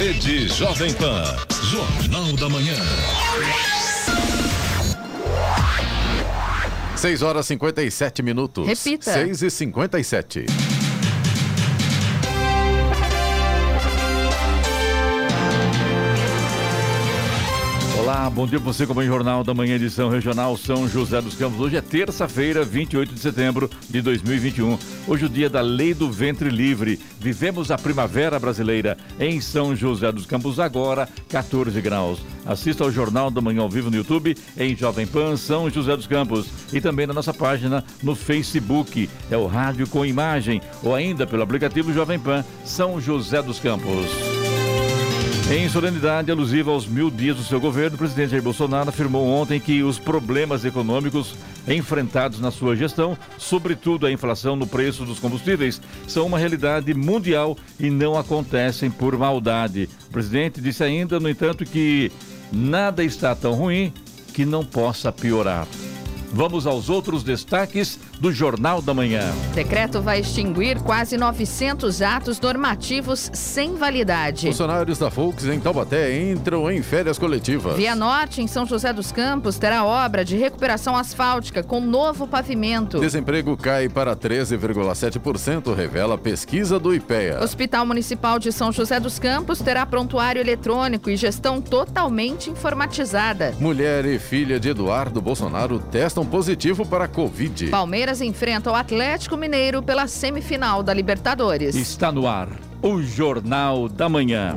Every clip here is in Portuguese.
Rede Jovem Pan. Jornal da Manhã. 6 horas 57 minutos. Repita. 6 e 57. Olá, bom dia para você como em Jornal da Manhã, edição regional São José dos Campos. Hoje é terça-feira, 28 de setembro de 2021. Hoje é o dia da Lei do Ventre Livre. Vivemos a primavera brasileira em São José dos Campos, agora 14 graus. Assista ao Jornal da Manhã ao vivo no YouTube, em Jovem Pan São José dos Campos. E também na nossa página no Facebook. É o Rádio com Imagem. Ou ainda pelo aplicativo Jovem Pan São José dos Campos. Em solenidade alusiva aos mil dias do seu governo, o presidente Jair Bolsonaro afirmou ontem que os problemas econômicos enfrentados na sua gestão, sobretudo a inflação no preço dos combustíveis, são uma realidade mundial e não acontecem por maldade. O presidente disse ainda, no entanto, que nada está tão ruim que não possa piorar. Vamos aos outros destaques do Jornal da Manhã. Decreto vai extinguir quase 900 atos normativos sem validade. Funcionários da Volks em Taubaté entram em férias coletivas. Via Norte, em São José dos Campos, terá obra de recuperação asfáltica com novo pavimento. Desemprego cai para 13,7%, revela a pesquisa do IPEA. Hospital Municipal de São José dos Campos terá prontuário eletrônico e gestão totalmente informatizada. Mulher e filha de Eduardo Bolsonaro testam positivo para a Covid. Palmeiras enfrenta o Atlético Mineiro pela semifinal da Libertadores. Está no ar o Jornal da Manhã.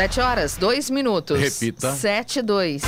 7 horas, 2 minutos. Repita. 7 e 2.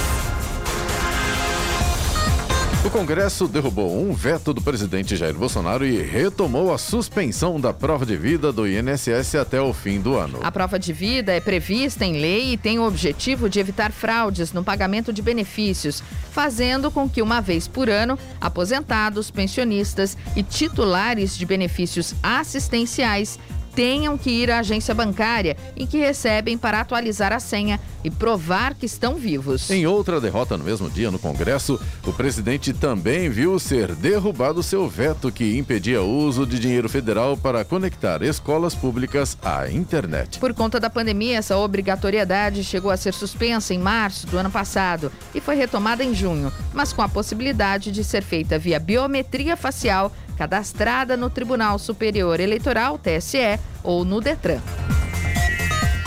O Congresso derrubou um veto do presidente Jair Bolsonaro e retomou a suspensão da prova de vida do INSS até o fim do ano. A prova de vida é prevista em lei e tem o objetivo de evitar fraudes no pagamento de benefícios, fazendo com que, uma vez por ano, aposentados, pensionistas e titulares de benefícios assistenciais tenham que ir à agência bancária em que recebem para atualizar a senha e provar que estão vivos. Em outra derrota no mesmo dia no Congresso, o presidente também viu ser derrubado seu veto que impedia o uso de dinheiro federal para conectar escolas públicas à internet. Por conta da pandemia, essa obrigatoriedade chegou a ser suspensa em março do ano passado e foi retomada em junho, mas com a possibilidade de ser feita via biometria facial cadastrada no Tribunal Superior Eleitoral, TSE, ou no Detran.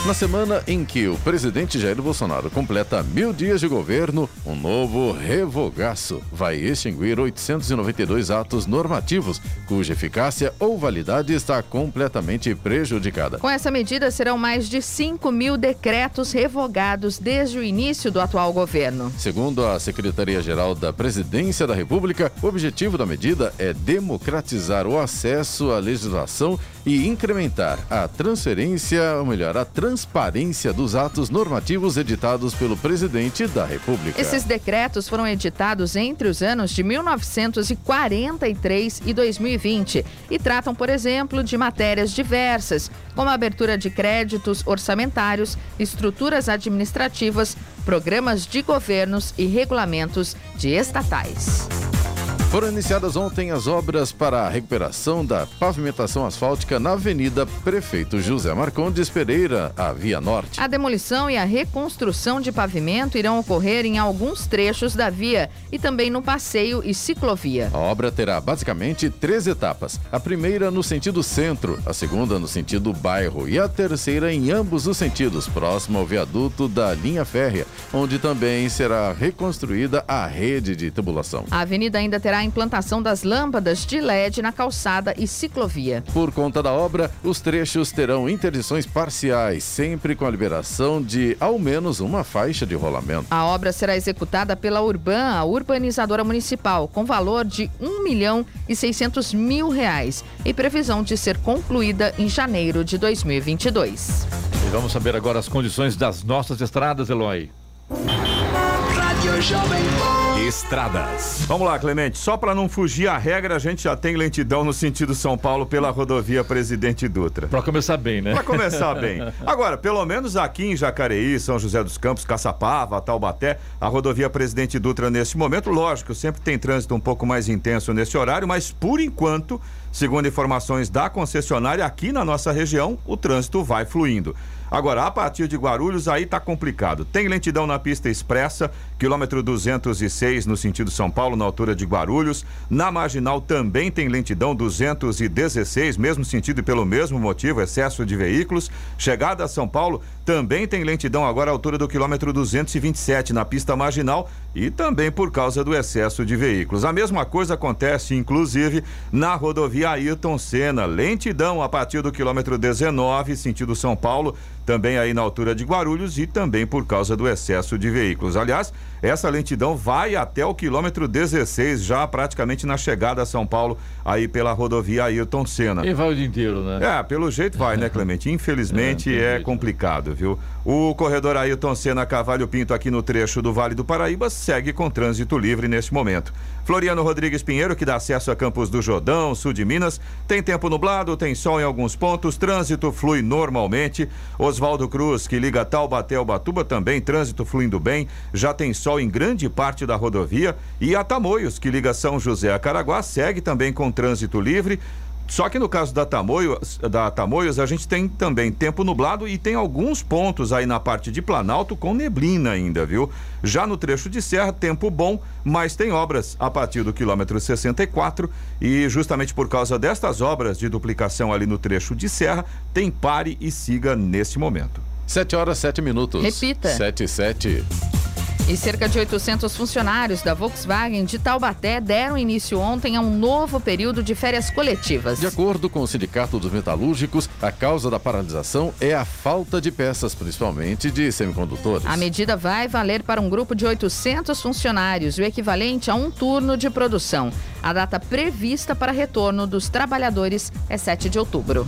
Na semana em que o presidente Jair Bolsonaro completa mil dias de governo, um novo revogaço vai extinguir 892 atos normativos, cuja eficácia ou validade está completamente prejudicada. Com essa medida, serão mais de 5 mil decretos revogados desde o início do atual governo. Segundo a Secretaria-Geral da Presidência da República, o objetivo da medida é democratizar o acesso à legislação e incrementar a transferência, ou melhor, a transparência dos atos normativos editados pelo presidente da República. Esses decretos foram editados entre os anos de 1943 e 2020 e tratam, por exemplo, de matérias diversas, como abertura de créditos orçamentários, estruturas administrativas, programas de governos e regulamentos de estatais. Foram iniciadas ontem as obras para a recuperação da pavimentação asfáltica na Avenida Prefeito José Marcondes Pereira, a Via Norte. A demolição e a reconstrução de pavimento irão ocorrer em alguns trechos da via e também no passeio e ciclovia. A obra terá basicamente três etapas. A primeira no sentido centro, a segunda no sentido bairro e a terceira em ambos os sentidos, próximo ao viaduto da linha férrea, onde também será reconstruída a rede de tubulação. A avenida ainda terá implantação das lâmpadas de LED na calçada e ciclovia. Por conta da obra, os trechos terão interdições parciais, sempre com a liberação de ao menos uma faixa de rolamento. A obra será executada pela Urban, a urbanizadora municipal, com valor de 1 milhão e 600 mil reais e previsão de ser concluída em janeiro de 2022. E vamos saber agora as condições das nossas estradas, Eloy. Estradas. Vamos lá, Clemente. Só para não fugir à regra, a gente já tem lentidão no sentido São Paulo pela rodovia Presidente Dutra. Para começar bem, né? Para começar bem. Agora, pelo menos aqui em Jacareí, São José dos Campos, Caçapava, Taubaté, a rodovia Presidente Dutra nesse momento, lógico, sempre tem trânsito um pouco mais intenso nesse horário, mas por enquanto, segundo informações da concessionária, aqui na nossa região, o trânsito vai fluindo. Agora, a partir de Guarulhos, aí tá complicado. Tem lentidão na pista expressa, quilômetro 206 no sentido São Paulo, na altura de Guarulhos. Na marginal também tem lentidão 216, mesmo sentido e pelo mesmo motivo, excesso de veículos. Chegada a São Paulo, também tem lentidão agora altura do quilômetro 227 na pista marginal e também por causa do excesso de veículos. A mesma coisa acontece, inclusive, na rodovia Ayrton Senna. Lentidão a partir do quilômetro 19, sentido São Paulo também aí na altura de Guarulhos e também por causa do excesso de veículos. Aliás, essa lentidão vai até o quilômetro 16, já praticamente na chegada a São Paulo, aí pela rodovia Ayrton Senna. E vai o dia inteiro, né? É, pelo jeito vai, né, Clemente? Infelizmente é, é complicado, viu? O corredor Ayrton Senna Cavalho Pinto aqui no trecho do Vale do Paraíba segue com trânsito livre neste momento. Floriano Rodrigues Pinheiro, que dá acesso a Campos do Jordão, sul de Minas, tem tempo nublado, tem sol em alguns pontos, trânsito flui normalmente. Oswaldo Cruz, que liga Taubaté ao Batuba, também trânsito fluindo bem, já tem sol em grande parte da rodovia. E a que liga São José a Caraguá, segue também com trânsito livre. Só que no caso da Tamoios, da Tamoios, a gente tem também tempo nublado e tem alguns pontos aí na parte de Planalto com neblina ainda, viu? Já no trecho de serra, tempo bom, mas tem obras a partir do quilômetro 64 e justamente por causa destas obras de duplicação ali no trecho de serra, tem pare e siga nesse momento. 7 horas, 7 minutos. Repita. 7 e 7. E cerca de 800 funcionários da Volkswagen de Taubaté deram início ontem a um novo período de férias coletivas. De acordo com o Sindicato dos Metalúrgicos, a causa da paralisação é a falta de peças, principalmente de semicondutores. A medida vai valer para um grupo de 800 funcionários, o equivalente a um turno de produção. A data prevista para retorno dos trabalhadores é 7 de outubro.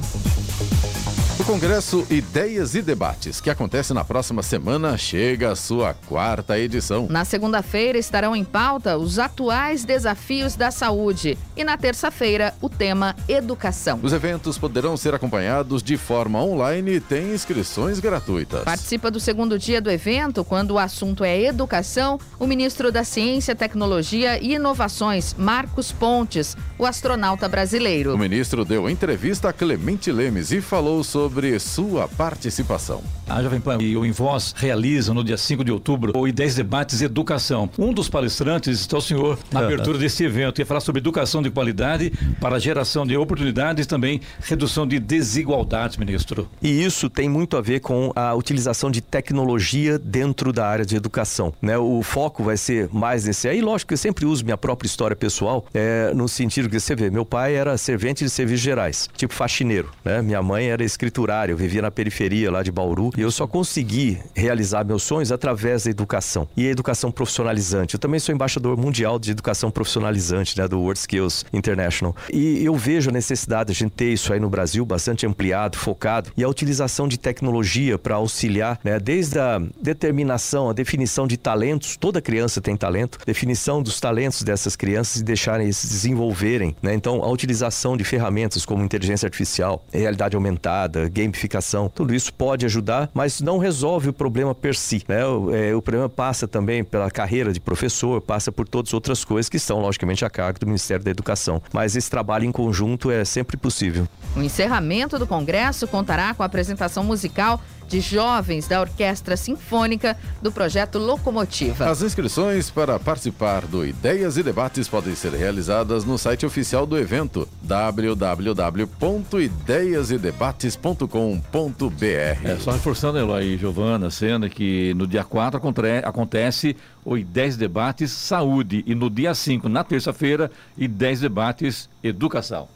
O Congresso Ideias e Debates, que acontece na próxima semana, chega à sua quarta edição. Na segunda-feira estarão em pauta os atuais desafios da saúde e na terça-feira o tema educação. Os eventos poderão ser acompanhados de forma online e têm inscrições gratuitas. Participa do segundo dia do evento, quando o assunto é educação, o ministro da Ciência, Tecnologia e Inovações, Marcos Pontes, o astronauta brasileiro. O ministro deu entrevista a Clemente Lemes e falou sobre sobre sua participação. A Jovem Pan e o Invoz realizam no dia 5 de outubro o Ideias Debates Educação. Um dos palestrantes está o senhor na abertura desse evento. Ia falar sobre educação de qualidade para geração de oportunidades e também redução de desigualdades, ministro. E isso tem muito a ver com a utilização de tecnologia dentro da área de educação. Né? O foco vai ser mais nesse aí. Lógico que eu sempre uso minha própria história pessoal, é, no sentido que você vê, meu pai era servente de serviços gerais, tipo faxineiro. Né? Minha mãe era escritora eu vivia na periferia lá de Bauru e eu só consegui realizar meus sonhos através da educação e a educação profissionalizante. Eu também sou embaixador mundial de educação profissionalizante, né, do World Skills International. E eu vejo a necessidade de a gente ter isso aí no Brasil bastante ampliado, focado e a utilização de tecnologia para auxiliar, né, desde a determinação, a definição de talentos, toda criança tem talento, definição dos talentos dessas crianças e deixarem se desenvolverem, né? Então, a utilização de ferramentas como inteligência artificial, realidade aumentada, gamificação, tudo isso pode ajudar, mas não resolve o problema per si. Né? O, é, o problema passa também pela carreira de professor, passa por todas outras coisas que estão, logicamente, a cargo do Ministério da Educação. Mas esse trabalho em conjunto é sempre possível. O encerramento do Congresso contará com a apresentação musical de jovens da Orquestra Sinfônica do projeto Locomotiva. As inscrições para participar do Ideias e Debates podem ser realizadas no site oficial do evento www.ideiasedebates.com É, só reforçando, Eloy e Giovana, sendo que no dia 4 acontece o 10 debates saúde e no dia 5, na terça-feira, e 10 debates educação.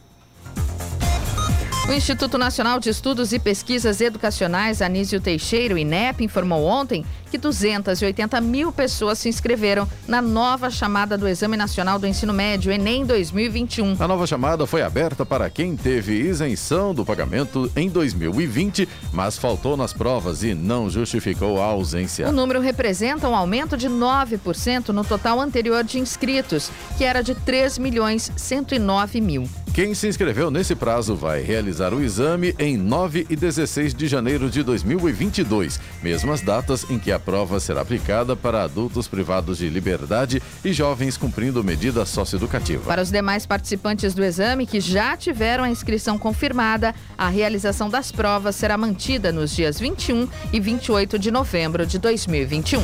O Instituto Nacional de Estudos e Pesquisas Educacionais Anísio Teixeira, o INEP, informou ontem que 280 mil pessoas se inscreveram na nova chamada do Exame Nacional do Ensino Médio, Enem 2021. A nova chamada foi aberta para quem teve isenção do pagamento em 2020, mas faltou nas provas e não justificou a ausência. O número representa um aumento de 9% no total anterior de inscritos, que era de 3 milhões 109 mil. Quem se inscreveu nesse prazo vai realizar o exame em 9 e 16 de janeiro de 2022, mesmas datas em que a prova será aplicada para adultos privados de liberdade e jovens cumprindo medida socioeducativa. Para os demais participantes do exame que já tiveram a inscrição confirmada, a realização das provas será mantida nos dias 21 e 28 de novembro de 2021.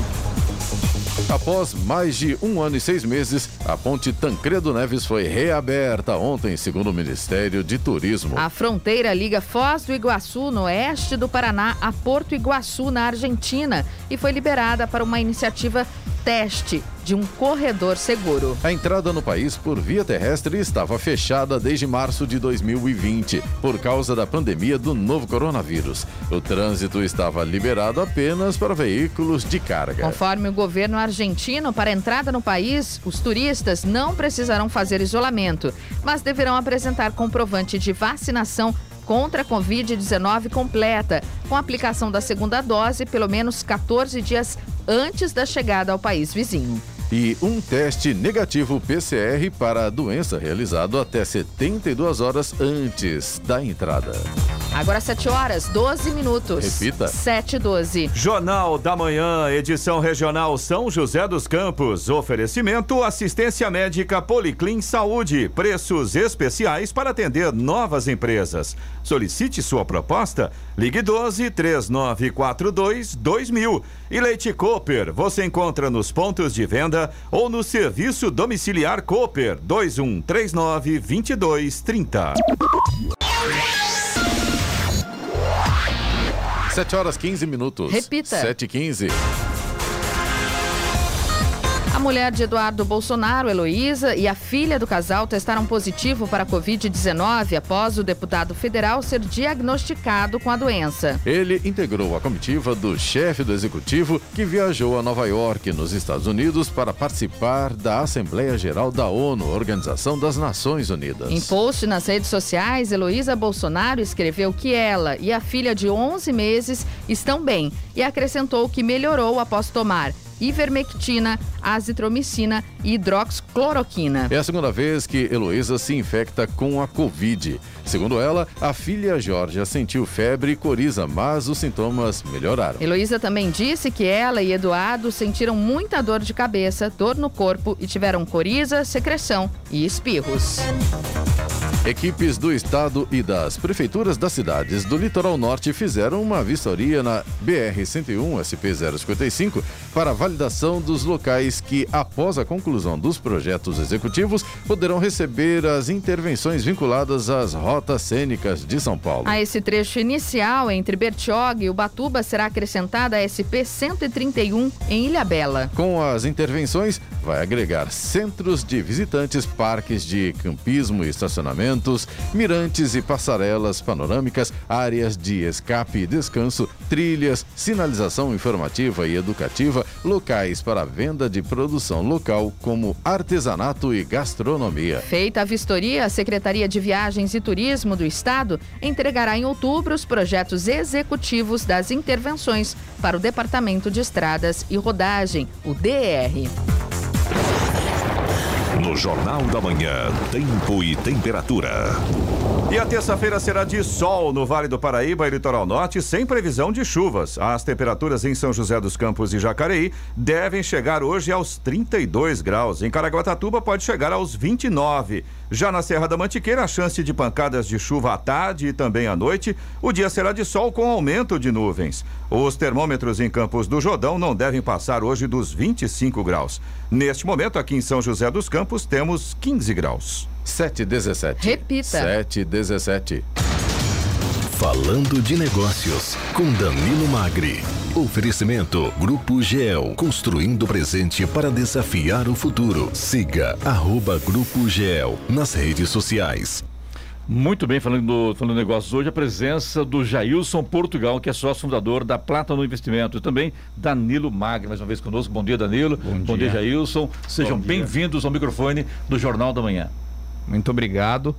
Após mais de um ano e seis meses, a ponte Tancredo Neves foi reaberta ontem, segundo o Ministério de Turismo. A fronteira liga Foz do Iguaçu, no oeste do Paraná, a Porto Iguaçu, na Argentina, e foi liberada para uma iniciativa teste de um corredor seguro. A entrada no país por via terrestre estava fechada desde março de 2020, por causa da pandemia do novo coronavírus. O trânsito estava liberado apenas para veículos de carga. Conforme o governo argentino, para entrada no país, os turistas não precisarão fazer isolamento, mas deverão apresentar comprovante de vacinação contra a Covid-19 completa, com aplicação da segunda dose pelo menos 14 dias antes da chegada ao país vizinho e um teste negativo PCR para a doença realizado até 72 horas antes da entrada. Agora 7 horas, 12 minutos. Repita. 7 e 12. Jornal da Manhã, edição regional São José dos Campos. Oferecimento assistência médica Policlin Saúde. Preços especiais para atender novas empresas. Solicite sua proposta. Ligue 12 3942 2000. E Leite Cooper, você encontra nos pontos de venda ou no serviço domiciliar Cooper 2139 2230. 7 horas 15 minutos. Repita. 7 e 15. A mulher de Eduardo Bolsonaro, Heloísa, e a filha do casal testaram positivo para a Covid-19 após o deputado federal ser diagnosticado com a doença. Ele integrou a comitiva do chefe do executivo que viajou a Nova York, nos Estados Unidos, para participar da Assembleia Geral da ONU, Organização das Nações Unidas. Em post nas redes sociais, Heloísa Bolsonaro escreveu que ela e a filha de 11 meses estão bem e acrescentou que melhorou após tomar ivermectina, azitromicina e hidroxicloroquina. É a segunda vez que Heloísa se infecta com a Covid. Segundo ela, a filha Georgia sentiu febre e coriza, mas os sintomas melhoraram. Heloísa também disse que ela e Eduardo sentiram muita dor de cabeça, dor no corpo e tiveram coriza, secreção e espirros. Equipes do Estado e das prefeituras das cidades do litoral norte fizeram uma vistoria na BR-101 SP-055 para validação dos locais que, após a conclusão dos projetos executivos, poderão receber as intervenções vinculadas às rotas cênicas de São Paulo. A esse trecho inicial entre Bertioga e Ubatuba será acrescentada a SP-131 em Ilhabela. Com as intervenções, vai agregar centros de visitantes, parques de campismo e estacionamento mirantes e passarelas panorâmicas, áreas de escape e descanso, trilhas, sinalização informativa e educativa, locais para venda de produção local, como artesanato e gastronomia. Feita a vistoria, a Secretaria de Viagens e Turismo do Estado entregará em outubro os projetos executivos das intervenções para o Departamento de Estradas e Rodagem, o DR. No Jornal da Manhã, tempo e temperatura. E a terça-feira será de sol no Vale do Paraíba e Litoral Norte, sem previsão de chuvas. As temperaturas em São José dos Campos e Jacareí devem chegar hoje aos 32 graus. Em Caraguatatuba pode chegar aos 29. Já na Serra da Mantiqueira, a chance de pancadas de chuva à tarde e também à noite. O dia será de sol com aumento de nuvens. Os termômetros em Campos do Jordão não devem passar hoje dos 25 graus. Neste momento, aqui em São José dos Campos, temos 15 graus. 7 17. Repita. 7 17. Falando de Negócios, com Danilo Magri. Oferecimento Grupo GEL, construindo o presente para desafiar o futuro. Siga arroba Grupo GEL nas redes sociais. Muito bem, falando do falando de negócios hoje, a presença do Jailson Portugal, que é sócio fundador da Plata no Investimento, e também Danilo Magri, mais uma vez conosco. Bom dia, Danilo. Bom, Bom dia, dia Jailson. Sejam bem-vindos ao microfone do Jornal da Manhã. Muito obrigado.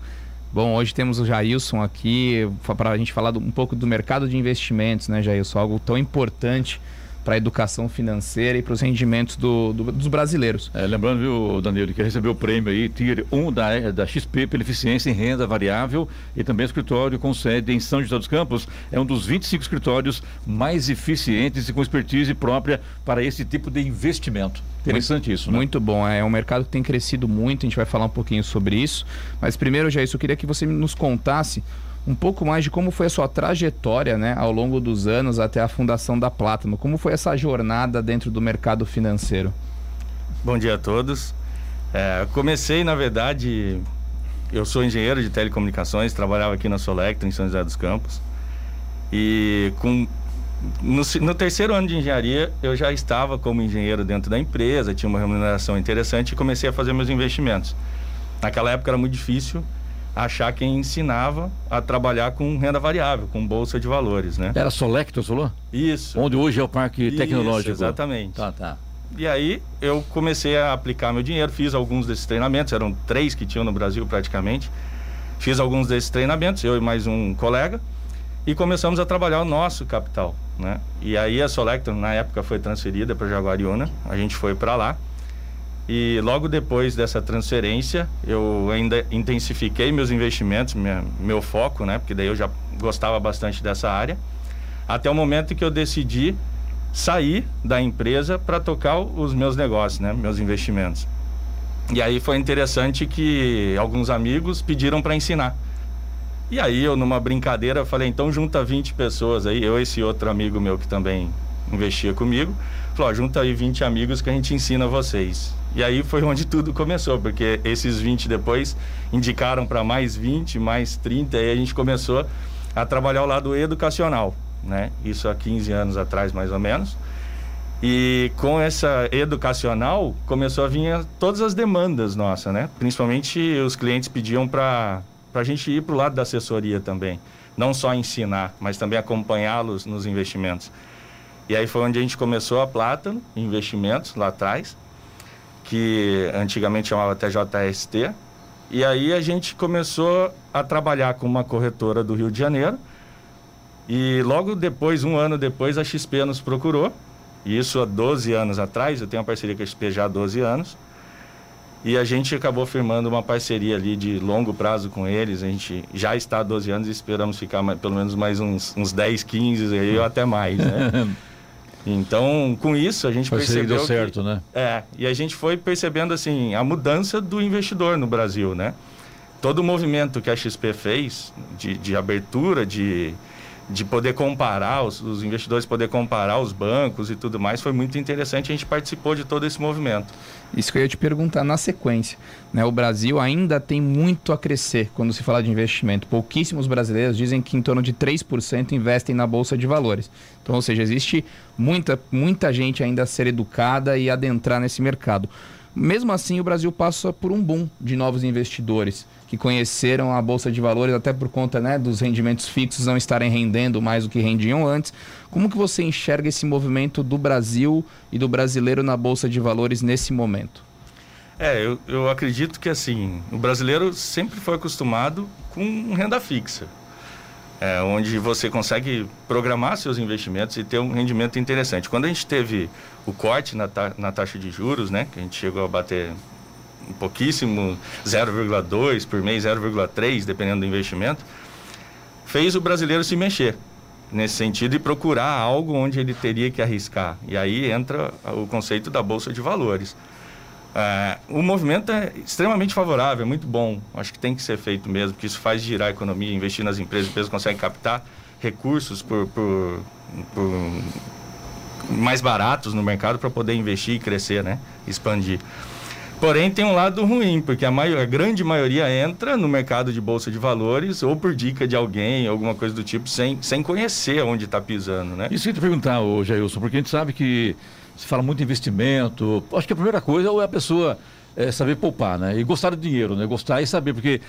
Bom, hoje temos o Jailson aqui para a gente falar um pouco do mercado de investimentos, né, Jailson? Algo tão importante para a educação financeira e para os rendimentos do, do, dos brasileiros. É, lembrando, viu, Danilo, que recebeu o prêmio aí, Tier 1 da, da XP pela eficiência em renda variável e também escritório com sede em São José dos Campos. É um dos 25 escritórios mais eficientes e com expertise própria para esse tipo de investimento. Interessante muito, isso, né? Muito bom. É um mercado que tem crescido muito, a gente vai falar um pouquinho sobre isso. Mas primeiro, já isso, eu queria que você nos contasse um pouco mais de como foi a sua trajetória né, ao longo dos anos até a fundação da Plátano. Como foi essa jornada dentro do mercado financeiro? Bom dia a todos. É, comecei, na verdade, eu sou engenheiro de telecomunicações, trabalhava aqui na Solectro, em São José dos Campos. E com, no, no, terceiro ano de engenharia, eu já estava como engenheiro dentro da empresa, tinha uma remuneração interessante e comecei a fazer meus investimentos. Naquela época era muito difícil achar quem ensinava a trabalhar com renda variável, com bolsa de valores, né? Era Solecto, falou? Isso. Onde hoje é o Parque Isso, Tecnológico. Exatamente. Tá, tá. E aí eu comecei a aplicar meu dinheiro, fiz alguns desses treinamentos, eram três que tinham no Brasil praticamente. Fiz alguns desses treinamentos, eu e mais um colega, e começamos a trabalhar o nosso capital, né? E aí a Solecto na época foi transferida para Jaguariúna, a gente foi para lá. E logo depois dessa transferência, eu ainda intensifiquei meus investimentos, minha, meu foco, né? Porque daí eu já gostava bastante dessa área. Até o momento que eu decidi sair da empresa para tocar os meus negócios, né? Meus investimentos. E aí foi interessante que alguns amigos pediram para ensinar. E aí eu, numa brincadeira, falei: então junta 20 pessoas aí, eu e esse outro amigo meu que também investia comigo. Falou: junta aí 20 amigos que a gente ensina vocês. E aí foi onde tudo começou, porque esses 20 depois indicaram para mais 20, mais 30, e a gente começou a trabalhar o lado educacional, né? Isso há 15 anos atrás, mais ou menos. E com essa educacional começou a vir todas as demandas nossas, né? Principalmente os clientes pediam para a gente ir para o lado da assessoria também. Não só ensinar, mas também acompanhá-los nos investimentos. E aí foi onde a gente começou a Plátano, investimentos lá atrás que antigamente chamava TJST. E aí a gente começou a trabalhar com uma corretora do Rio de Janeiro. E logo depois, um ano depois, a XP nos procurou. Isso há 12 anos atrás, eu tenho uma parceria com a XP já há 12 anos. E a gente acabou firmando uma parceria ali de longo prazo com eles. A gente já está há 12 anos e esperamos ficar mais, pelo menos mais uns, uns 10, 15 aí, ou até mais, né? Então, com isso, a gente Parceria percebeu. Deu certo, que, né? É, e a gente foi percebendo assim a mudança do investidor no Brasil, né? Todo o movimento que a XP fez de, de abertura, de, de poder comparar, os, os, investidores poder comparar os bancos e tudo mais, foi muito interessante. A gente participou de todo esse movimento. Isso que eu ia te perguntar na sequência. Né? O Brasil ainda tem muito a crescer quando se fala de investimento. Pouquíssimos brasileiros dizem que em torno de 3% investem na Bolsa de Valores. Então, ou seja, existe muita, muita gente ainda a ser educada e adentrar nesse mercado. Mesmo assim, o Brasil passa por um boom de novos investidores que conheceram a bolsa de valores até por conta né, dos rendimentos fixos não estarem rendendo mais do que rendiam antes. Como que você enxerga esse movimento do Brasil e do brasileiro na bolsa de valores nesse momento? É, eu, eu acredito que assim, o brasileiro sempre foi acostumado com renda fixa é, onde você consegue programar seus investimentos e ter um rendimento interessante. Quando a gente teve o corte na, ta na taxa de juros, né, que a gente chegou a bater um pouquíssimo, 0,2 por mês, 0,3, dependendo do investimento, fez o brasileiro se mexer nesse sentido e procurar algo onde ele teria que arriscar. E aí entra o conceito da bolsa de valores. É, o movimento é extremamente favorável, é muito bom. Acho que tem que ser feito mesmo, porque isso faz girar a economia, investir nas empresas, as empresas conseguem captar recursos por, por, por mais baratos no mercado para poder investir e crescer, né? expandir. Porém, tem um lado ruim, porque a, maior, a grande maioria entra no mercado de bolsa de valores ou por dica de alguém, alguma coisa do tipo, sem, sem conhecer onde está pisando, né? Isso que eu te perguntar, ô Jailson, porque a gente sabe que se fala muito de investimento. Acho que a primeira coisa é a pessoa é, saber poupar, né? E gostar do dinheiro, né? Gostar e saber, porque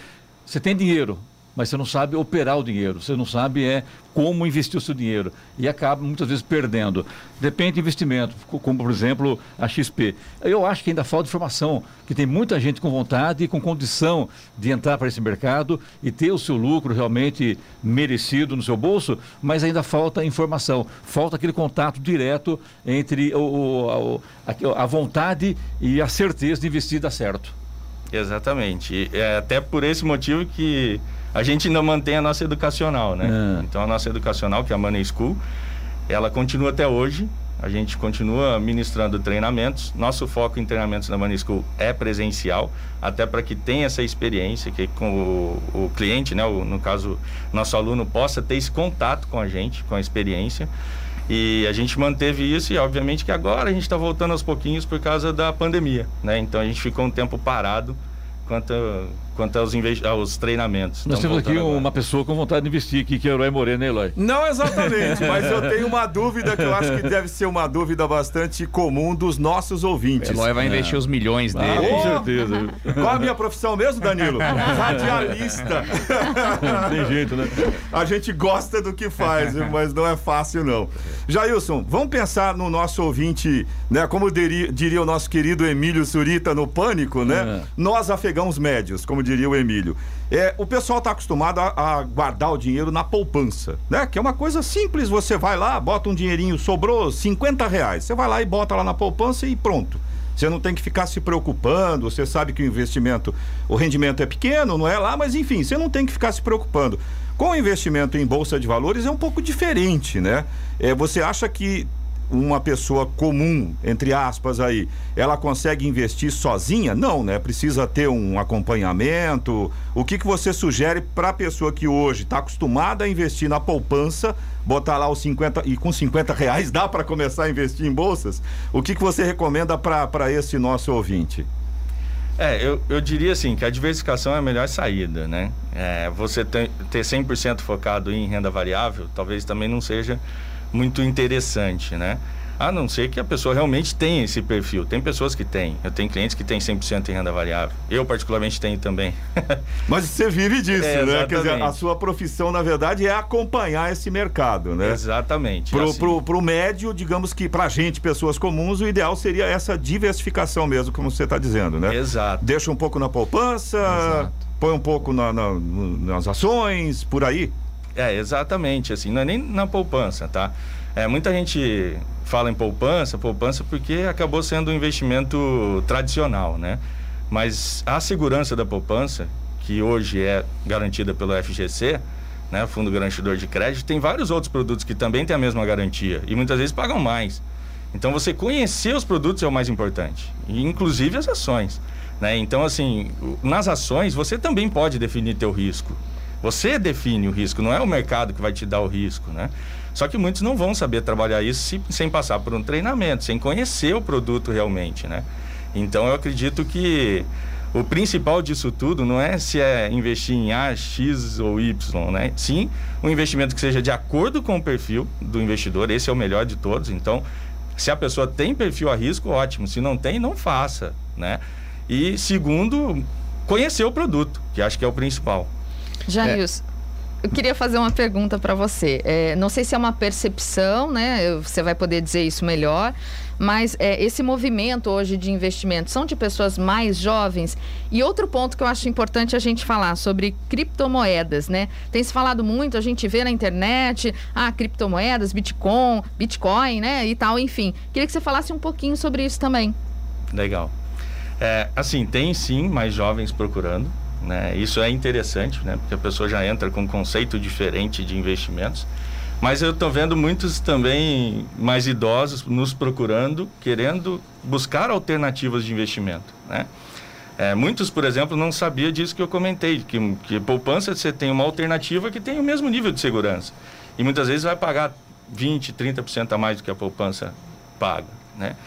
você tem dinheiro, mas você não sabe operar o dinheiro, você não sabe é como investir o seu dinheiro e acaba muitas vezes perdendo. Depende de investimento, como por exemplo a XP. Eu acho que ainda falta informação, que tem muita gente com vontade e com condição de entrar para esse mercado e ter o seu lucro realmente merecido no seu bolso, mas ainda falta informação, falta aquele contato direto entre o, o, a, a vontade e a certeza de investir dar certo. Exatamente. é até por esse motivo que a gente ainda mantém a nossa educacional, né? É. Então a nossa educacional, que é a Money School, ela continua até hoje. A gente continua ministrando treinamentos. Nosso foco em treinamentos na Money School é presencial, até para que tenha essa experiência, que com o, o cliente, né, o, no caso, nosso aluno possa ter esse contato com a gente, com a experiência. E a gente manteve isso e, obviamente, que agora a gente está voltando aos pouquinhos por causa da pandemia, né? Então a gente ficou um tempo parado quanto, quanto aos, aos treinamentos. Nós temos aqui agora. uma pessoa com vontade de investir aqui, que é o Eloy Moreno, né, Eloy? Não exatamente, mas eu tenho uma dúvida que eu acho que deve ser uma dúvida bastante comum dos nossos ouvintes. Eloy vai investir é. os milhões ah, dele. com certeza. Qual a minha profissão mesmo, Danilo? Radialista. Tem jeito, né? A gente gosta do que faz, mas não é fácil, não. Jailson, vamos pensar no nosso ouvinte, né? Como diria, diria o nosso querido Emílio Surita no Pânico, né? É. Nós afegãos médios, como diria o Emílio. É, o pessoal está acostumado a, a, guardar o dinheiro na poupança, né? Que é uma coisa simples, você vai lá, bota um dinheirinho, sobrou 50 reais. Você vai lá e bota lá na poupança e pronto. Você não tem que ficar se preocupando, você sabe que o investimento, o rendimento é pequeno, não é lá, mas enfim, você não tem que ficar se preocupando. Com o investimento em bolsa de valores é um pouco diferente, né? É, você acha que uma pessoa comum, entre aspas aí, ela consegue investir sozinha? Não, né? Precisa ter um acompanhamento. O que, que você sugere para a pessoa que hoje está acostumada a investir na poupança, botar lá os 50 e com 50 reais dá para começar a investir em bolsas? O que, que você recomenda para esse nosso ouvinte? É, eu, eu diria assim que a diversificação é a melhor saída, né? É, você ter, ter 100% focado em renda variável talvez também não seja muito interessante, né? A não ser que a pessoa realmente tenha esse perfil. Tem pessoas que têm. Eu tenho clientes que têm 100% em renda variável. Eu, particularmente, tenho também. Mas você vive disso, é, né? Quer dizer, a sua profissão, na verdade, é acompanhar esse mercado, né? Exatamente. Pro, assim. pro, pro médio, digamos que pra gente, pessoas comuns, o ideal seria essa diversificação mesmo, como você está dizendo, né? Exato. Deixa um pouco na poupança, Exato. põe um pouco na, na, nas ações, por aí. É, exatamente. Assim, não é nem na poupança, tá? É, muita gente fala em poupança, poupança porque acabou sendo um investimento tradicional, né? Mas a segurança da poupança, que hoje é garantida pelo FGC, né, Fundo Garantidor de Crédito, tem vários outros produtos que também têm a mesma garantia e muitas vezes pagam mais. Então você conhecer os produtos é o mais importante, inclusive as ações. Né? Então, assim, nas ações você também pode definir teu risco. Você define o risco, não é o mercado que vai te dar o risco, né? Só que muitos não vão saber trabalhar isso se, sem passar por um treinamento, sem conhecer o produto realmente, né? Então eu acredito que o principal disso tudo não é se é investir em A, X ou Y, né? Sim, um investimento que seja de acordo com o perfil do investidor, esse é o melhor de todos. Então, se a pessoa tem perfil a risco, ótimo. Se não tem, não faça, né? E segundo, conhecer o produto, que acho que é o principal. Janils, é. Eu queria fazer uma pergunta para você. É, não sei se é uma percepção, né? Você vai poder dizer isso melhor. Mas é, esse movimento hoje de investimento são de pessoas mais jovens. E outro ponto que eu acho importante a gente falar sobre criptomoedas, né? Tem se falado muito, a gente vê na internet, ah, criptomoedas, Bitcoin, Bitcoin, né? E tal, enfim. Queria que você falasse um pouquinho sobre isso também. Legal. É, assim, tem sim mais jovens procurando. Né? Isso é interessante, né? porque a pessoa já entra com um conceito diferente de investimentos. Mas eu estou vendo muitos também mais idosos nos procurando, querendo buscar alternativas de investimento. Né? É, muitos, por exemplo, não sabiam disso que eu comentei, que, que poupança você tem uma alternativa que tem o mesmo nível de segurança. E muitas vezes vai pagar 20, 30% a mais do que a poupança paga. Né?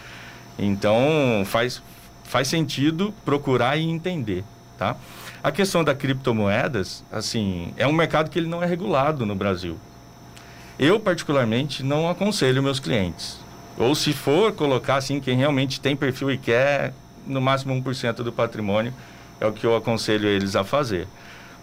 Então, faz, faz sentido procurar e entender, tá? A questão da criptomoedas, assim, é um mercado que ele não é regulado no Brasil. Eu, particularmente, não aconselho meus clientes. Ou se for colocar, assim, quem realmente tem perfil e quer, no máximo 1% do patrimônio, é o que eu aconselho eles a fazer.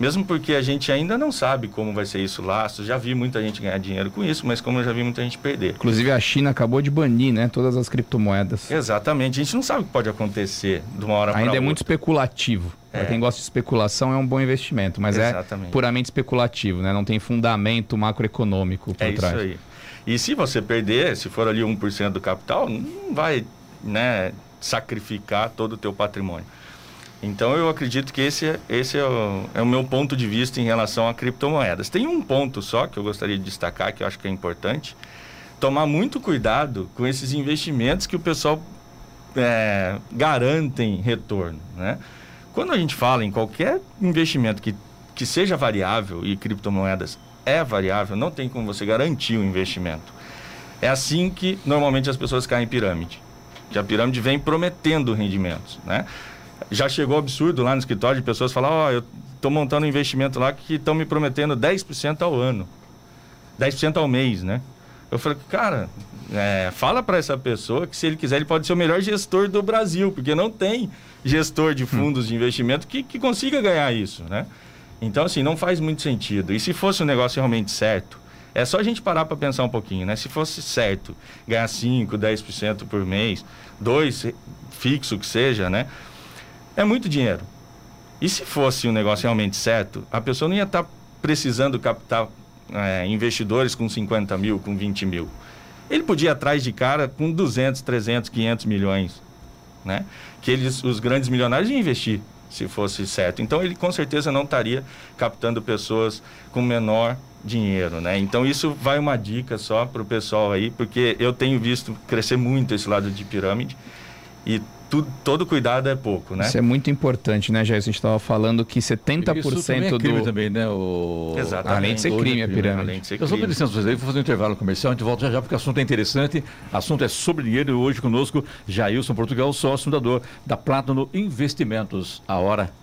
Mesmo porque a gente ainda não sabe como vai ser isso laço. Já vi muita gente ganhar dinheiro com isso, mas como eu já vi muita gente perder. Inclusive a China acabou de banir, né, todas as criptomoedas. Exatamente. A gente não sabe o que pode acontecer de uma hora para outra. Ainda é muito especulativo. É. Para quem gosta de especulação é um bom investimento, mas é Exatamente. é puramente especulativo, né? Não tem fundamento macroeconômico por é trás. É isso aí. E se você perder, se for ali 1% do capital, não vai, né, sacrificar todo o teu patrimônio. Então eu acredito que esse, esse é, o, é o meu ponto de vista em relação a criptomoedas. Tem um ponto só que eu gostaria de destacar, que eu acho que é importante. Tomar muito cuidado com esses investimentos que o pessoal é, garantem retorno. Né? Quando a gente fala em qualquer investimento que, que seja variável, e criptomoedas é variável, não tem como você garantir o investimento. É assim que normalmente as pessoas caem em pirâmide. Que a pirâmide vem prometendo rendimentos, né? Já chegou absurdo lá no escritório de pessoas falar, ó, oh, eu estou montando um investimento lá que estão me prometendo 10% ao ano. 10% ao mês, né? Eu falei, cara, é, fala para essa pessoa que se ele quiser, ele pode ser o melhor gestor do Brasil, porque não tem gestor de fundos hum. de investimento que, que consiga ganhar isso, né? Então, assim, não faz muito sentido. E se fosse um negócio realmente certo, é só a gente parar para pensar um pouquinho, né? Se fosse certo ganhar 5, 10% por mês, dois fixo que seja, né? É muito dinheiro. E se fosse um negócio realmente certo, a pessoa não ia estar tá precisando captar é, investidores com 50 mil, com 20 mil. Ele podia ir atrás de cara com 200, 300, 500 milhões, né? Que eles, os grandes milionários iam investir, se fosse certo. Então, ele com certeza não estaria captando pessoas com menor dinheiro, né? Então, isso vai uma dica só para o pessoal aí, porque eu tenho visto crescer muito esse lado de pirâmide e tudo, todo cuidado é pouco, né? Isso é muito importante, né, Jair? A gente estava falando que 70% Isso também é crime do... também, né? O... Exatamente. Além de ser crime, a pirâmide. Além de ser crime. Eu só licença vocês aí, vou fazer um intervalo comercial, a gente volta já já porque o assunto é interessante. O assunto é sobre dinheiro e hoje conosco Jailson Portugal, sócio fundador da Plátano Investimentos. A hora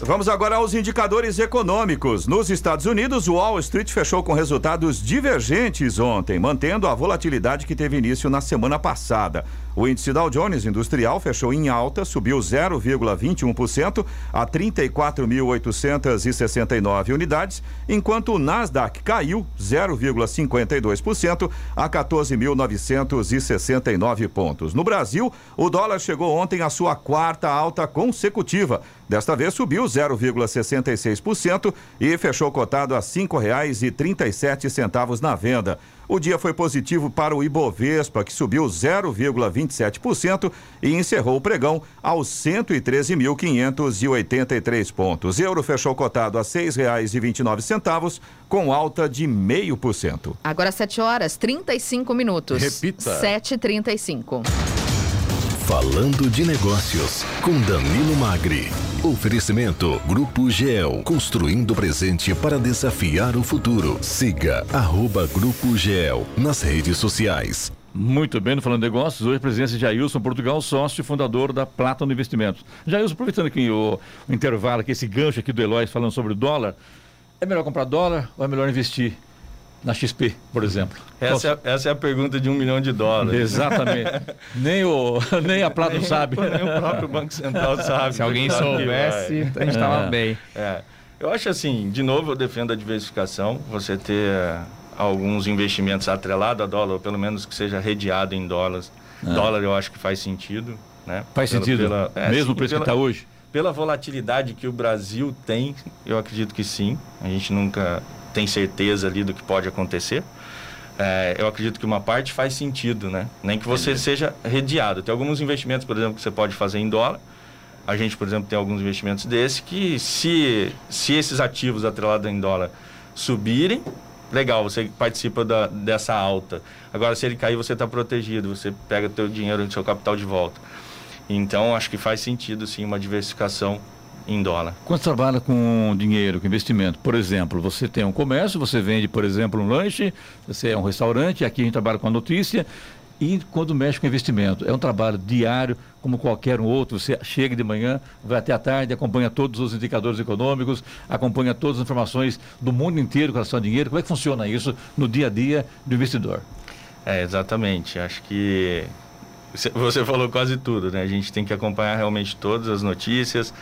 Vamos agora aos indicadores econômicos. Nos Estados Unidos, o Wall Street fechou com resultados divergentes ontem, mantendo a volatilidade que teve início na semana passada. O índice Dow Jones Industrial fechou em alta, subiu 0,21% a 34.869 unidades, enquanto o Nasdaq caiu 0,52% a 14.969 pontos. No Brasil, o dólar chegou ontem à sua quarta alta consecutiva. Desta vez subiu 0,66% e fechou cotado a R$ 5,37 na venda. O dia foi positivo para o Ibovespa, que subiu 0,27% e encerrou o pregão aos 113.583 pontos. Euro fechou cotado a R$ 6,29, com alta de 0,5%. Agora 7 horas 35 minutos. Repita. 7h35. Falando de Negócios, com Danilo Magri. Oferecimento Grupo GEL, construindo o presente para desafiar o futuro. Siga arroba Grupo GEL nas redes sociais. Muito bem, no Falando de Negócios, hoje a presença de Jailson Portugal, sócio e fundador da Plata no Investimentos. Jailson, aproveitando aqui o, o intervalo, aqui, esse gancho aqui do Eloy falando sobre o dólar, é melhor comprar dólar ou é melhor investir? Na XP, por exemplo? Essa, é, essa é a pergunta de um milhão de dólares. Exatamente. nem, o, nem a Plato nem, sabe. Nem o próprio Banco Central sabe. Se alguém soubesse, a gente estava é. bem. É. Eu acho assim, de novo, eu defendo a diversificação. Você ter eh, alguns investimentos atrelados a dólar, ou pelo menos que seja redeado em dólares. É. Dólar eu acho que faz sentido. Né? Faz pela, sentido? Pela, é, Mesmo o preço pela, que está hoje? Pela volatilidade que o Brasil tem, eu acredito que sim. A gente nunca tem certeza ali do que pode acontecer. é, eu acredito que uma parte faz sentido, né? Nem que você seja redeado. Tem alguns investimentos, por exemplo, que você pode fazer em dólar. A gente, por exemplo, tem alguns investimentos desse que se, se esses ativos atrelados em dólar subirem, legal, você participa da, dessa alta. Agora, se ele cair, você está protegido, você pega teu dinheiro, seu capital de volta. Então, acho que faz sentido, sim, uma diversificação em dólar. Quando você trabalha com dinheiro, com investimento, por exemplo, você tem um comércio, você vende, por exemplo, um lanche, você é um restaurante, aqui a gente trabalha com a notícia, e quando mexe com investimento, é um trabalho diário, como qualquer um outro. Você chega de manhã, vai até a tarde, acompanha todos os indicadores econômicos, acompanha todas as informações do mundo inteiro com relação ao dinheiro. Como é que funciona isso no dia a dia do investidor? É, exatamente. Acho que você falou quase tudo, né? A gente tem que acompanhar realmente todas as notícias,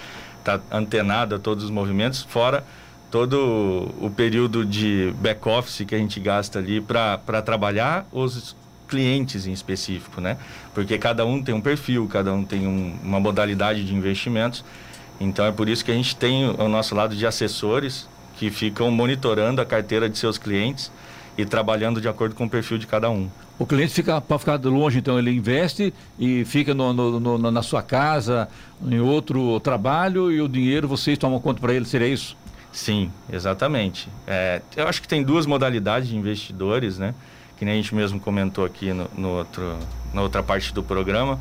tá antenado a todos os movimentos, fora todo o período de back-office que a gente gasta ali para trabalhar os clientes em específico, né? Porque cada um tem um perfil, cada um tem um, uma modalidade de investimentos. Então é por isso que a gente tem o nosso lado de assessores que ficam monitorando a carteira de seus clientes e trabalhando de acordo com o perfil de cada um. O cliente fica para ficar longe, então ele investe e fica no, no, no, na sua casa, em outro trabalho e o dinheiro vocês tomam conta para ele, seria isso? Sim, exatamente. É, eu acho que tem duas modalidades de investidores, né? que nem a gente mesmo comentou aqui no, no outro, na outra parte do programa.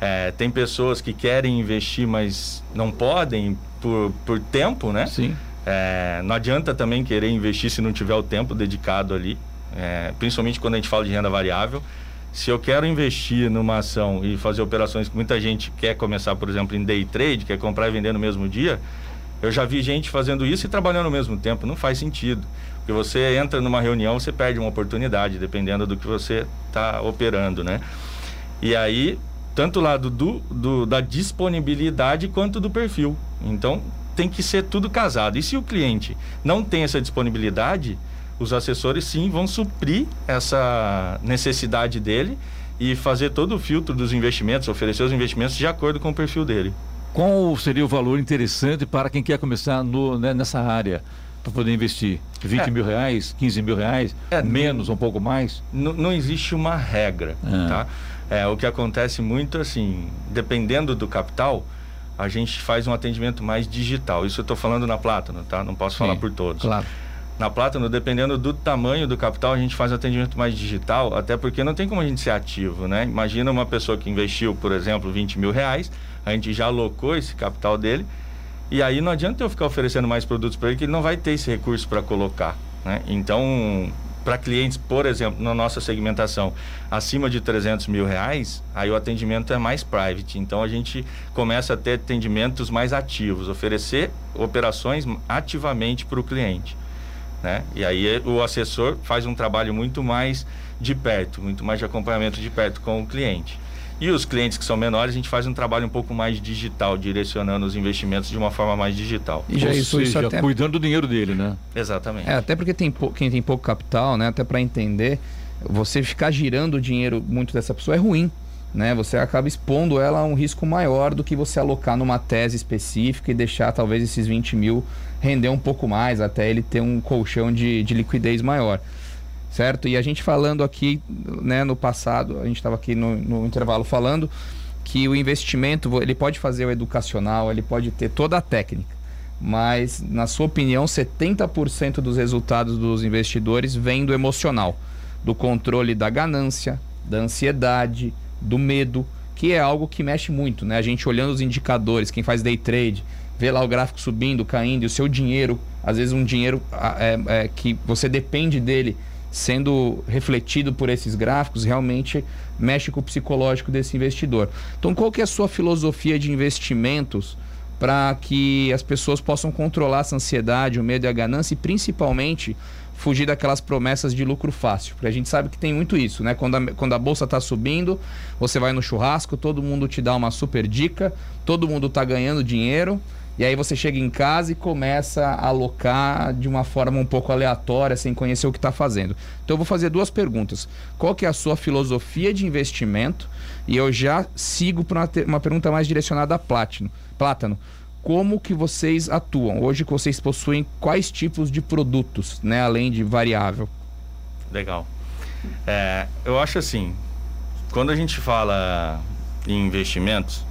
É, tem pessoas que querem investir, mas não podem por, por tempo, né? Sim. É, não adianta também querer investir se não tiver o tempo dedicado ali, é, principalmente quando a gente fala de renda variável. Se eu quero investir numa ação e fazer operações que muita gente quer começar, por exemplo, em day trade, quer comprar e vender no mesmo dia, eu já vi gente fazendo isso e trabalhando ao mesmo tempo. Não faz sentido. Porque você entra numa reunião, você perde uma oportunidade, dependendo do que você está operando, né? E aí, tanto o lado do, do, da disponibilidade quanto do perfil. Então, tem que ser tudo casado. E se o cliente não tem essa disponibilidade, os assessores sim vão suprir essa necessidade dele e fazer todo o filtro dos investimentos, oferecer os investimentos de acordo com o perfil dele. Qual seria o valor interessante para quem quer começar no, né, nessa área? para poder investir? 20 é. mil reais, 15 mil reais, é, menos, não, um pouco mais? Não, não existe uma regra, é. tá? É, o que acontece muito, assim, dependendo do capital, a gente faz um atendimento mais digital. Isso eu estou falando na Plátano, tá? Não posso Sim, falar por todos. Claro. Na Plátano, dependendo do tamanho do capital, a gente faz atendimento mais digital, até porque não tem como a gente ser ativo, né? Imagina uma pessoa que investiu, por exemplo, 20 mil reais, a gente já alocou esse capital dele, e aí não adianta eu ficar oferecendo mais produtos para ele, que ele não vai ter esse recurso para colocar. Né? Então, para clientes, por exemplo, na nossa segmentação, acima de 300 mil reais, aí o atendimento é mais private. Então, a gente começa a ter atendimentos mais ativos, oferecer operações ativamente para o cliente. Né? E aí o assessor faz um trabalho muito mais de perto, muito mais de acompanhamento de perto com o cliente. E os clientes que são menores, a gente faz um trabalho um pouco mais digital, direcionando os investimentos de uma forma mais digital. E já Ou isso, seja, isso até... cuidando do dinheiro dele, né? Exatamente. É, até porque tem quem tem pouco capital, né? Até para entender, você ficar girando o dinheiro muito dessa pessoa é ruim. Né? Você acaba expondo ela a um risco maior do que você alocar numa tese específica e deixar talvez esses 20 mil render um pouco mais, até ele ter um colchão de, de liquidez maior certo? E a gente falando aqui, né, no passado, a gente estava aqui no, no, intervalo falando que o investimento, ele pode fazer o educacional, ele pode ter toda a técnica, mas, na sua opinião, 70% dos resultados dos investidores vem do emocional, do controle da ganância, da ansiedade, do medo, que é algo que mexe muito, né? A gente olhando os indicadores, quem faz day trade, vê lá o gráfico subindo, caindo, e o seu dinheiro, às vezes um dinheiro é, é, que você depende dele, sendo refletido por esses gráficos realmente mexe com o psicológico desse investidor. Então, qual que é a sua filosofia de investimentos para que as pessoas possam controlar essa ansiedade, o medo e a ganância e principalmente fugir daquelas promessas de lucro fácil? Porque a gente sabe que tem muito isso, né? Quando a, quando a bolsa está subindo, você vai no churrasco, todo mundo te dá uma super dica, todo mundo está ganhando dinheiro e aí você chega em casa e começa a alocar de uma forma um pouco aleatória, sem conhecer o que está fazendo. Então eu vou fazer duas perguntas. Qual que é a sua filosofia de investimento? E eu já sigo para uma, uma, pergunta mais direcionada a Plátano. Plátano, como que vocês atuam? Hoje que vocês possuem quais tipos de produtos, né, além de variável? Legal. É, eu acho assim, quando a gente fala em investimentos,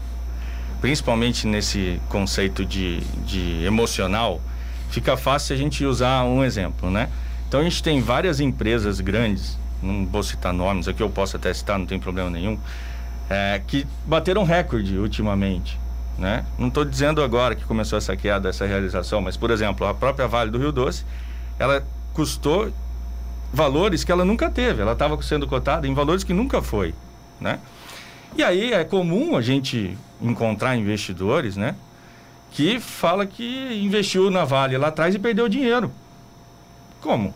principalmente nesse conceito de, de emocional, fica fácil a gente usar um exemplo, né? Então a gente tem várias empresas grandes, não vou citar nomes, aqui eu posso até citar, não tem problema nenhum, é, que bateram recorde ultimamente. Né? Não estou dizendo agora que começou essa queda, essa realização, mas, por exemplo, a própria Vale do Rio Doce, ela custou valores que ela nunca teve. Ela estava sendo cotada em valores que nunca foi, né? E aí é comum a gente encontrar investidores, né? Que fala que investiu na Vale lá atrás e perdeu dinheiro. Como?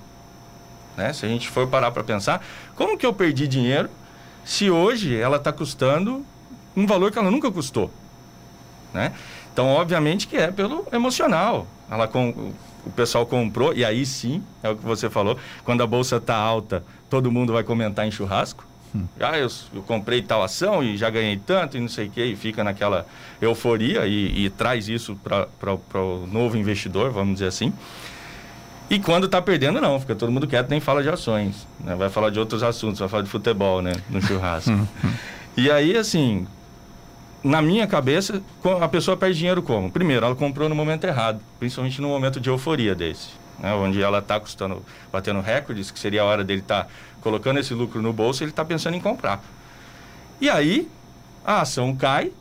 Né? Se a gente for parar para pensar, como que eu perdi dinheiro se hoje ela está custando um valor que ela nunca custou? Né? Então, obviamente que é pelo emocional. Ela com, o pessoal comprou, e aí sim, é o que você falou, quando a bolsa está alta, todo mundo vai comentar em churrasco. Hum. Ah, eu, eu, comprei tal ação e já ganhei tanto e não sei o quê, e fica naquela euforia e, e traz isso para o novo investidor, vamos dizer assim. E quando está perdendo, não, fica todo mundo quieto, nem fala de ações. Né? Vai falar de outros assuntos, vai falar de futebol, né? No churrasco. Hum, hum. e aí, assim, na minha cabeça, a pessoa perde dinheiro como? Primeiro, ela comprou no momento errado, principalmente no momento de euforia desse, né? onde ela está custando, batendo recordes, que seria a hora dele estar tá colocando esse lucro no bolso, ele está pensando em comprar. E aí, a ação cai,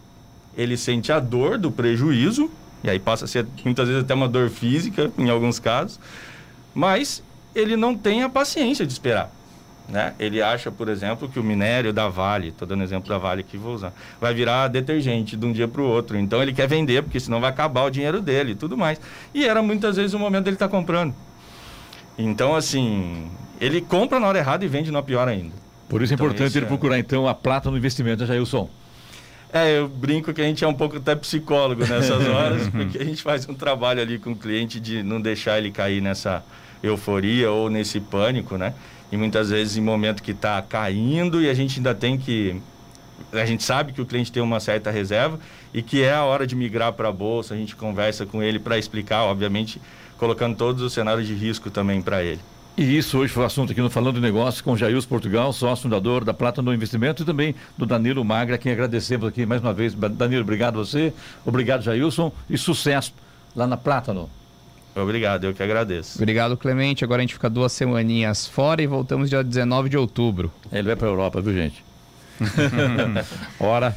ele sente a dor do prejuízo, e aí passa a ser muitas vezes até uma dor física, em alguns casos, mas ele não tem a paciência de esperar. Né? Ele acha, por exemplo, que o minério da Vale, estou dando exemplo da Vale que vou usar, vai virar detergente de um dia para o outro. Então ele quer vender, porque senão vai acabar o dinheiro dele e tudo mais. E era muitas vezes o momento dele estar tá comprando. Então, assim, ele compra na hora errada e vende na pior ainda. Por isso é então, importante ele é... procurar, então, a prata no investimento, né, Jailson? É, eu brinco que a gente é um pouco até psicólogo nessas horas, porque a gente faz um trabalho ali com o cliente de não deixar ele cair nessa euforia ou nesse pânico, né? e muitas vezes em momento que está caindo e a gente ainda tem que a gente sabe que o cliente tem uma certa reserva e que é a hora de migrar para a bolsa, a gente conversa com ele para explicar, obviamente, colocando todos os cenários de risco também para ele. E isso hoje foi o assunto aqui no Falando de Negócios com Jair Portugal, sócio fundador da Plata no Investimento e também do Danilo Magra, a quem agradecemos aqui mais uma vez. Danilo, obrigado a você, obrigado Jailson e sucesso lá na Plátano. Obrigado, eu que agradeço. Obrigado, Clemente. Agora a gente fica duas semaninhas fora e voltamos dia 19 de outubro. Ele vai para a Europa, viu, gente? Hora.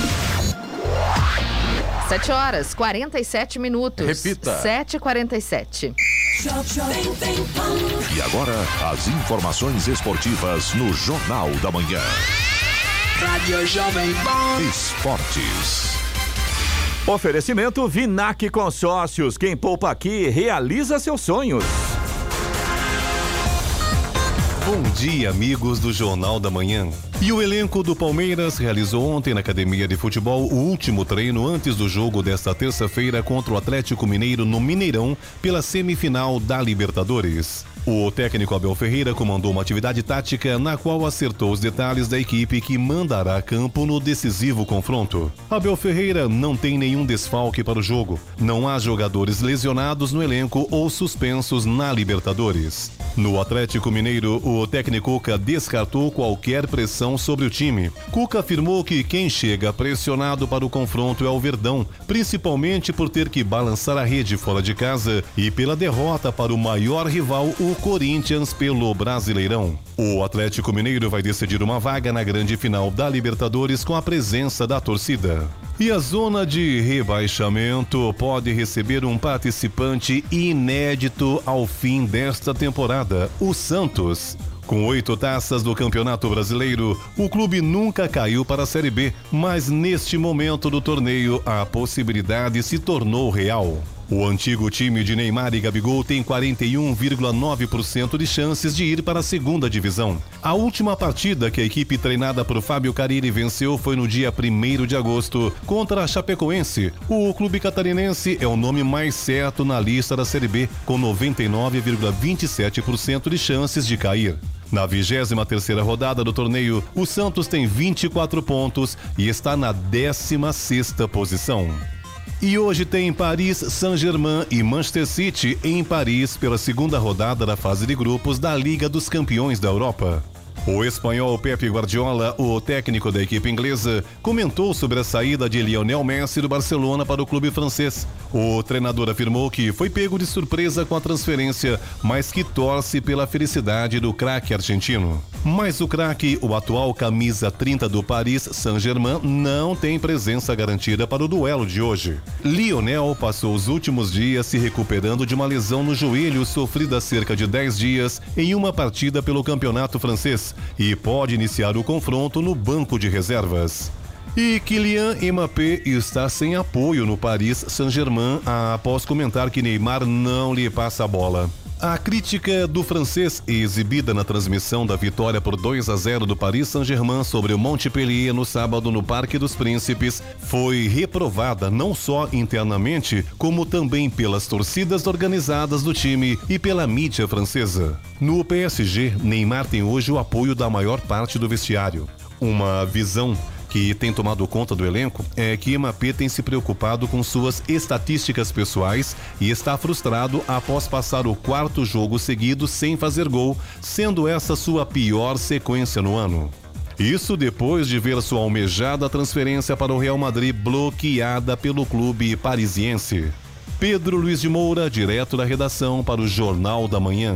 7 horas 47 minutos. Repita. 7h47. E agora, as informações esportivas no Jornal da Manhã. Rádio Jovem Pan. Esportes. Oferecimento Vinac Consórcios. Quem poupa aqui realiza seus sonhos. Bom dia, amigos do Jornal da Manhã. E o elenco do Palmeiras realizou ontem na academia de futebol o último treino antes do jogo desta terça-feira contra o Atlético Mineiro no Mineirão pela semifinal da Libertadores. O técnico Abel Ferreira comandou uma atividade tática na qual acertou os detalhes da equipe que mandará a campo no decisivo confronto. Abel Ferreira não tem nenhum desfalque para o jogo. Não há jogadores lesionados no elenco ou suspensos na Libertadores. No Atlético Mineiro, o técnico Cuca descartou qualquer pressão sobre o time. Cuca afirmou que quem chega pressionado para o confronto é o Verdão, principalmente por ter que balançar a rede fora de casa e pela derrota para o maior rival, o o Corinthians pelo Brasileirão. O Atlético Mineiro vai decidir uma vaga na grande final da Libertadores com a presença da torcida. E a zona de rebaixamento pode receber um participante inédito ao fim desta temporada, o Santos. Com oito taças do Campeonato Brasileiro, o clube nunca caiu para a Série B, mas neste momento do torneio a possibilidade se tornou real. O antigo time de Neymar e Gabigol tem 41,9% de chances de ir para a segunda divisão. A última partida que a equipe treinada por Fábio Carilli venceu foi no dia 1 de agosto contra a Chapecoense. O clube catarinense é o nome mais certo na lista da Série B, com 99,27% de chances de cair. Na 23 terceira rodada do torneio, o Santos tem 24 pontos e está na 16 sexta posição. E hoje tem Paris Saint-Germain e Manchester City em Paris pela segunda rodada da fase de grupos da Liga dos Campeões da Europa. O espanhol Pepe Guardiola, o técnico da equipe inglesa, comentou sobre a saída de Lionel Messi do Barcelona para o clube francês. O treinador afirmou que foi pego de surpresa com a transferência, mas que torce pela felicidade do craque argentino. Mas o craque, o atual camisa 30 do Paris Saint-Germain, não tem presença garantida para o duelo de hoje. Lionel passou os últimos dias se recuperando de uma lesão no joelho sofrida há cerca de 10 dias em uma partida pelo campeonato francês e pode iniciar o confronto no banco de reservas. E Kylian Mbappé está sem apoio no Paris Saint-Germain após comentar que Neymar não lhe passa a bola. A crítica do francês, exibida na transmissão da vitória por 2 a 0 do Paris Saint-Germain sobre o Montpellier no sábado no Parque dos Príncipes, foi reprovada não só internamente, como também pelas torcidas organizadas do time e pela mídia francesa. No PSG, Neymar tem hoje o apoio da maior parte do vestiário. Uma visão que tem tomado conta do elenco é que Mbappé tem se preocupado com suas estatísticas pessoais e está frustrado após passar o quarto jogo seguido sem fazer gol, sendo essa sua pior sequência no ano. Isso depois de ver sua almejada transferência para o Real Madrid bloqueada pelo clube parisiense. Pedro Luiz de Moura, direto da redação para o Jornal da Manhã.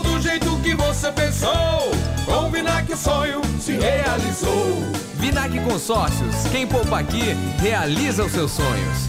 do jeito que você pensou. Com Vinac o sonho se realizou. Vinac Consórcios, quem poupa aqui, realiza os seus sonhos.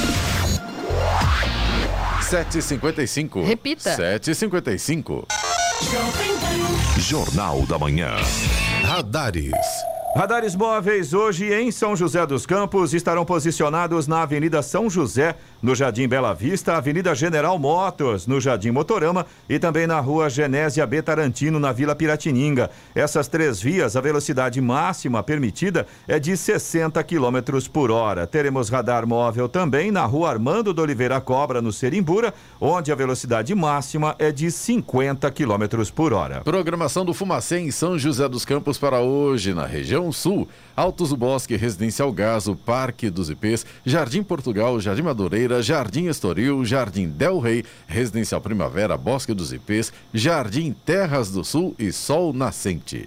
755. Repita. 755. Jornal da Manhã. Radares. Radares móveis hoje em São José dos Campos estarão posicionados na Avenida São José, no Jardim Bela Vista, Avenida General Motors, no Jardim Motorama e também na Rua Genésia B. Tarantino, na Vila Piratininga. Essas três vias, a velocidade máxima permitida é de 60 km por hora. Teremos radar móvel também na Rua Armando de Oliveira Cobra, no Serimbura, onde a velocidade máxima é de 50 km por hora. Programação do Fumacê em São José dos Campos para hoje, na região sul. Altos do Bosque, Residencial Gaso, Parque dos Ipês, Jardim Portugal, Jardim Madureira, Jardim Estoril, Jardim Del Rey, Residencial Primavera, Bosque dos Ipês, Jardim Terras do Sul e Sol Nascente.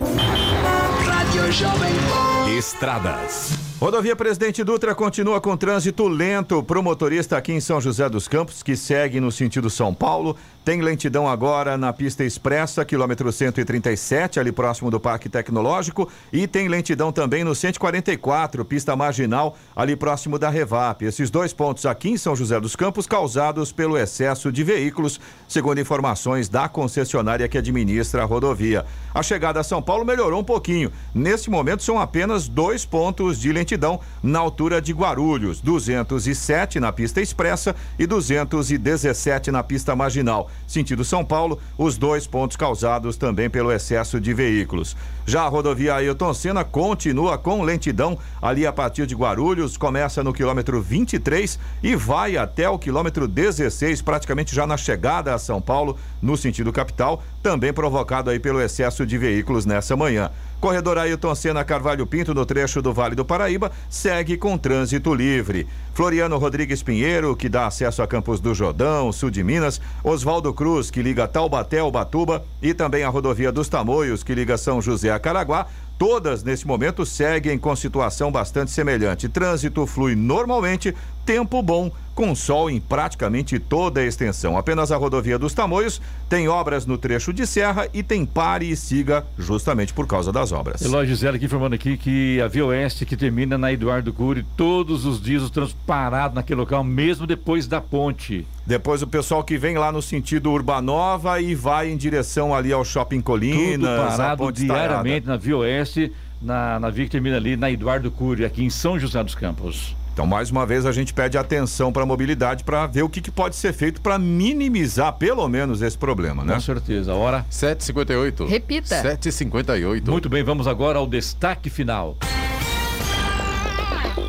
Estradas. Rodovia Presidente Dutra continua com trânsito lento para o motorista aqui em São José dos Campos, que segue no sentido São Paulo. Tem lentidão agora na pista expressa, quilômetro 137, ali próximo do Parque Tecnológico. E tem lentidão também no 144, pista marginal, ali próximo da Revap. Esses dois pontos aqui em São José dos Campos causados pelo excesso de veículos, segundo informações da concessionária que administra a rodovia. A chegada a São Paulo melhorou um pouquinho. Neste momento são apenas dois pontos de lentidão na altura de Guarulhos, 207 na pista expressa e 217 na pista marginal. sentido São Paulo, os dois pontos causados também pelo excesso de veículos. Já a rodovia Ailton Senna continua com lentidão ali a partir de Guarulhos, começa no quilômetro 23 e vai até o quilômetro 16, praticamente já na chegada a São Paulo, no sentido capital, também provocado aí pelo excesso de veículos nessa manhã. Corredor Ailton Senna Carvalho Pinto, no trecho do Vale do Paraíba, segue com trânsito livre. Floriano Rodrigues Pinheiro, que dá acesso a Campos do Jordão, sul de Minas. Oswaldo Cruz, que liga Taubaté ao Batuba. E também a rodovia dos Tamoios, que liga São José a Caraguá. Todas, nesse momento, seguem com situação bastante semelhante. Trânsito flui normalmente, tempo bom, com sol em praticamente toda a extensão. Apenas a rodovia dos Tamoios tem obras no trecho de serra e tem pare e siga justamente por causa das obras. Eloy Gisele aqui informando aqui que a Via Oeste que termina na Eduardo Cury, todos os dias o trânsito parado naquele local, mesmo depois da ponte. Depois o pessoal que vem lá no sentido Urbanova e vai em direção ali ao Shopping Colinas, Tudo parado diariamente na Via Oeste, na, na via que termina ali na Eduardo Cury, aqui em São José dos Campos. Então, mais uma vez, a gente pede atenção para a mobilidade para ver o que, que pode ser feito para minimizar, pelo menos, esse problema, né? Com certeza. A hora 7h58. Repita. 7h58. Muito bem, vamos agora ao destaque final.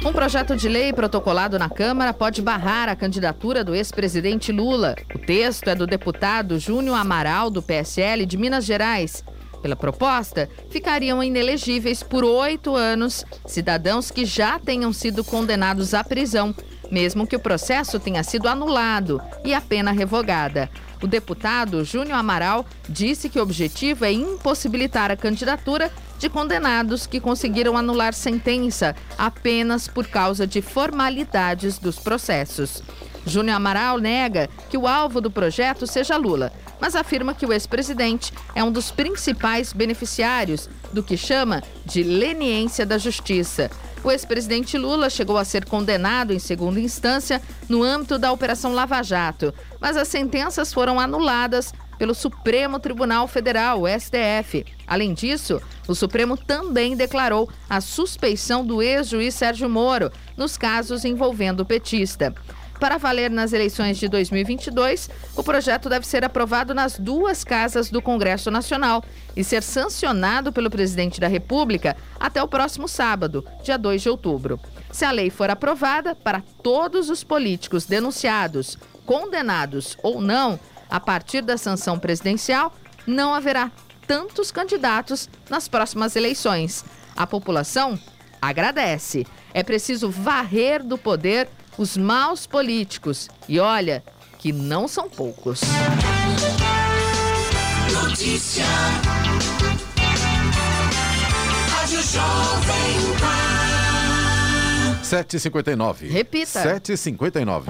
Um projeto de lei protocolado na Câmara pode barrar a candidatura do ex-presidente Lula. O texto é do deputado Júnior Amaral, do PSL de Minas Gerais. Pela proposta, ficariam inelegíveis por oito anos cidadãos que já tenham sido condenados à prisão, mesmo que o processo tenha sido anulado e a pena revogada. O deputado Júnior Amaral disse que o objetivo é impossibilitar a candidatura de condenados que conseguiram anular sentença apenas por causa de formalidades dos processos. Júnior Amaral nega que o alvo do projeto seja Lula, mas afirma que o ex-presidente é um dos principais beneficiários do que chama de leniência da justiça. O ex-presidente Lula chegou a ser condenado em segunda instância no âmbito da Operação Lava Jato, mas as sentenças foram anuladas pelo Supremo Tribunal Federal, STF. Além disso, o Supremo também declarou a suspeição do ex-juiz Sérgio Moro nos casos envolvendo o petista. Para valer nas eleições de 2022, o projeto deve ser aprovado nas duas casas do Congresso Nacional e ser sancionado pelo presidente da República até o próximo sábado, dia 2 de outubro. Se a lei for aprovada, para todos os políticos denunciados, condenados ou não, a partir da sanção presidencial, não haverá tantos candidatos nas próximas eleições. A população agradece. É preciso varrer do poder os maus políticos. E olha, que não são poucos. Notícia. Rádio Jovem Pan. 7h59. Repita. 7h59.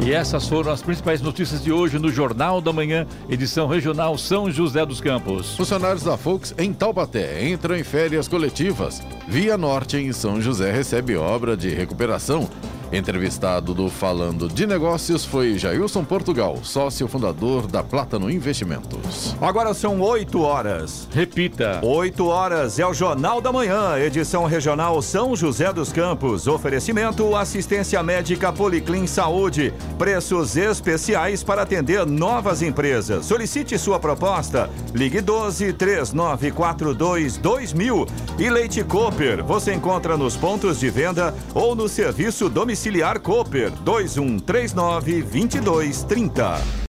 E essas foram as principais notícias de hoje no Jornal da Manhã, edição regional São José dos Campos. Funcionários da Volks em Taubaté entram em férias coletivas. Via Norte em São José recebe obra de recuperação. Entrevistado do Falando de Negócios foi Jailson Portugal, sócio fundador da Plátano Investimentos. Agora são 8 horas. Repita. 8 horas é o Jornal da Manhã, edição regional São José dos Campos. Oferecimento assistência médica Policlin Saúde. Preços especiais para atender novas empresas. Solicite sua proposta. Ligue 12 3942 2000. E Leite Cooper, você encontra nos pontos de venda ou no serviço domiciliar Cooper 2139 2230.